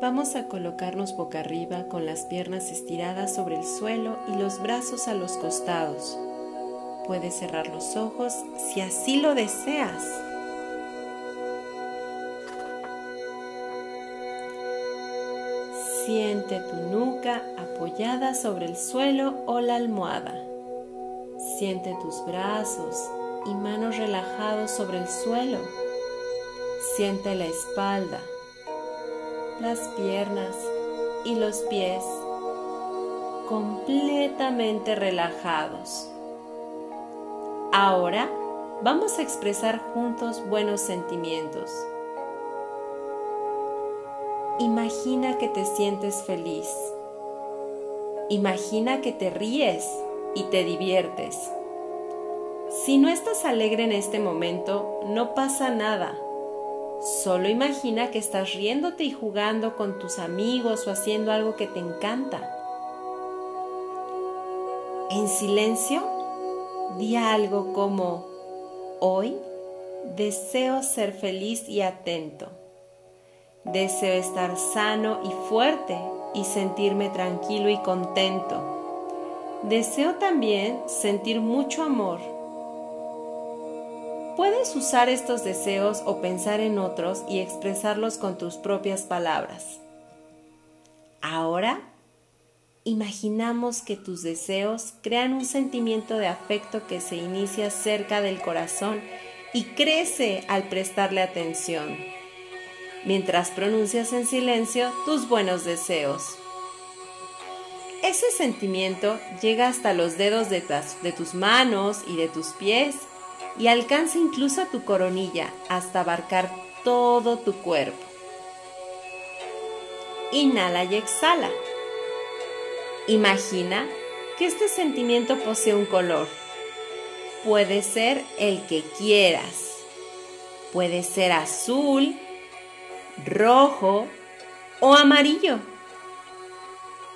Vamos a colocarnos boca arriba con las piernas estiradas sobre el suelo y los brazos a los costados. Puedes cerrar los ojos si así lo deseas. Siente tu nuca apoyada sobre el suelo o la almohada. Siente tus brazos y manos relajados sobre el suelo. Siente la espalda, las piernas y los pies completamente relajados. Ahora vamos a expresar juntos buenos sentimientos. Imagina que te sientes feliz. Imagina que te ríes y te diviertes. Si no estás alegre en este momento, no pasa nada. Solo imagina que estás riéndote y jugando con tus amigos o haciendo algo que te encanta. En silencio, di algo como, hoy deseo ser feliz y atento. Deseo estar sano y fuerte y sentirme tranquilo y contento. Deseo también sentir mucho amor. Puedes usar estos deseos o pensar en otros y expresarlos con tus propias palabras. Ahora, imaginamos que tus deseos crean un sentimiento de afecto que se inicia cerca del corazón y crece al prestarle atención mientras pronuncias en silencio tus buenos deseos. Ese sentimiento llega hasta los dedos de, tus manos y de tus pies y alcanza incluso a tu coronilla hasta abarcar todo tu cuerpo. Inhala y exhala. Imagina que este sentimiento posee un color. Puede ser el que quieras. Puede ser azul, rojo o amarillo.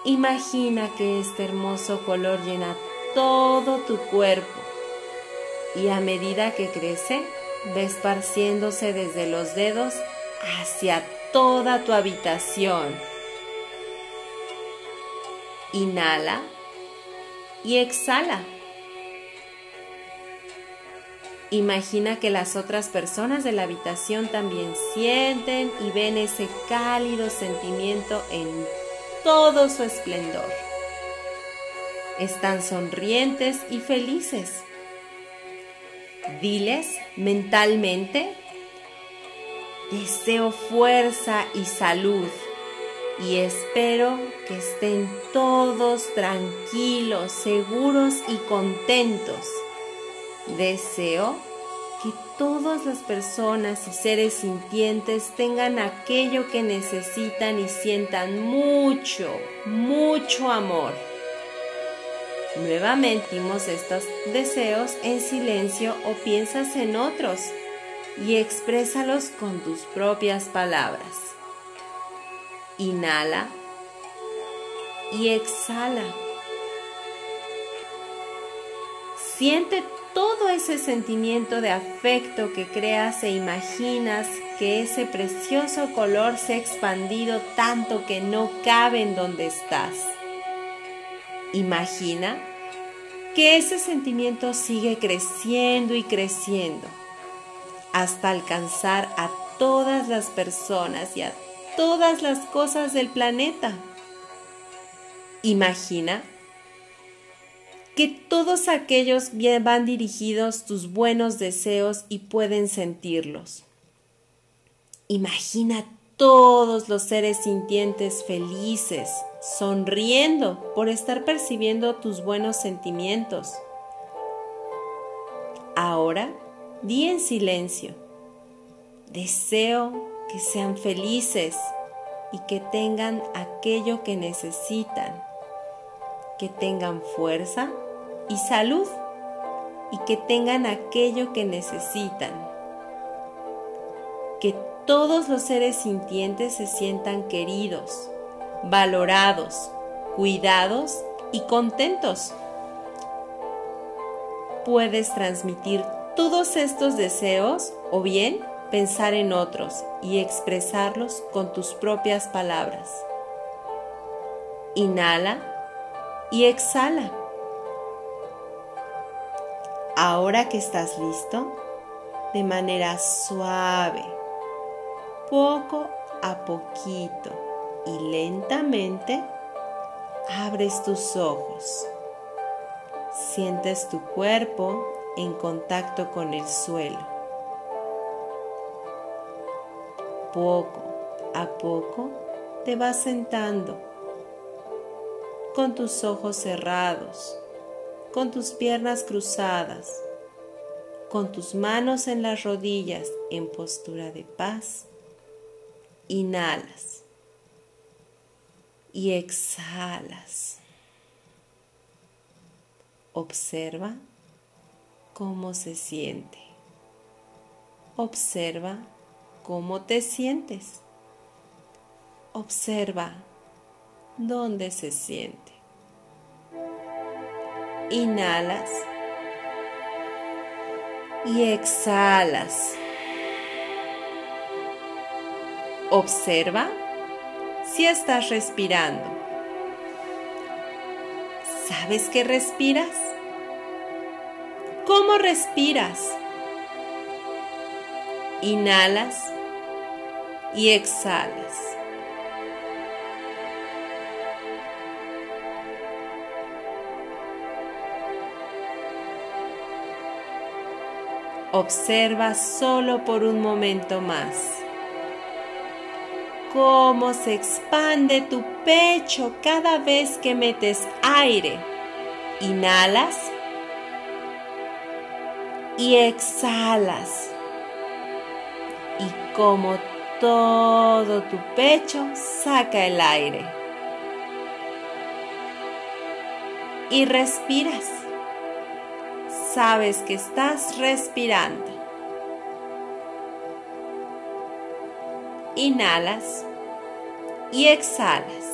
Imagina que este hermoso color llena todo tu cuerpo y a medida que crece va esparciéndose desde los dedos hacia toda tu habitación. Inhala y exhala. Imagina que las otras personas de la habitación también sienten y ven ese cálido sentimiento en todo su esplendor. Están sonrientes y felices. Diles mentalmente, deseo fuerza y salud y espero que estén todos tranquilos, seguros y contentos Deseo que todas las personas y seres sintientes tengan aquello que necesitan y sientan mucho, mucho amor. Nuevamente estos deseos en silencio o piensas en otros y exprésalos con tus propias palabras. Inhala y exhala. Siente todo ese sentimiento de afecto que creas e imaginas que ese precioso color se ha expandido tanto que no cabe en donde estás. Imagina que ese sentimiento sigue creciendo y creciendo hasta alcanzar a todas las personas y a todas las cosas del planeta. Imagina que todos aquellos van dirigidos tus buenos deseos y pueden sentirlos. Imagina todos los seres sintientes felices, sonriendo por estar percibiendo tus buenos sentimientos. Ahora, di en silencio, deseo que sean felices y que tengan aquello que necesitan, que tengan fuerza y salud y que tengan aquello que necesitan. Que todos los seres sintientes se sientan queridos, valorados, cuidados y contentos. Puedes transmitir todos estos deseos o bien pensar en otros y expresarlos con tus propias palabras. Inhala y exhala. Ahora que estás listo, de manera suave, poco a poquito y lentamente, abres tus ojos. Sientes tu cuerpo en contacto con el suelo. Poco a poco te vas sentando con tus ojos cerrados, con tus piernas cruzadas, con tus manos en las rodillas en postura de paz. Inhalas y exhalas. Observa cómo se siente. Observa cómo te sientes. Observa dónde se siente. Inhalas y exhalas. Observa si estás respirando. ¿Sabes que respiras? ¿Cómo respiras? Inhalas y exhalas. Observa solo por un momento más cómo se expande tu pecho cada vez que metes aire. Inhalas y exhalas. Y como todo tu pecho saca el aire. Y respiras. Sabes que estás respirando. Inhalas y exhalas.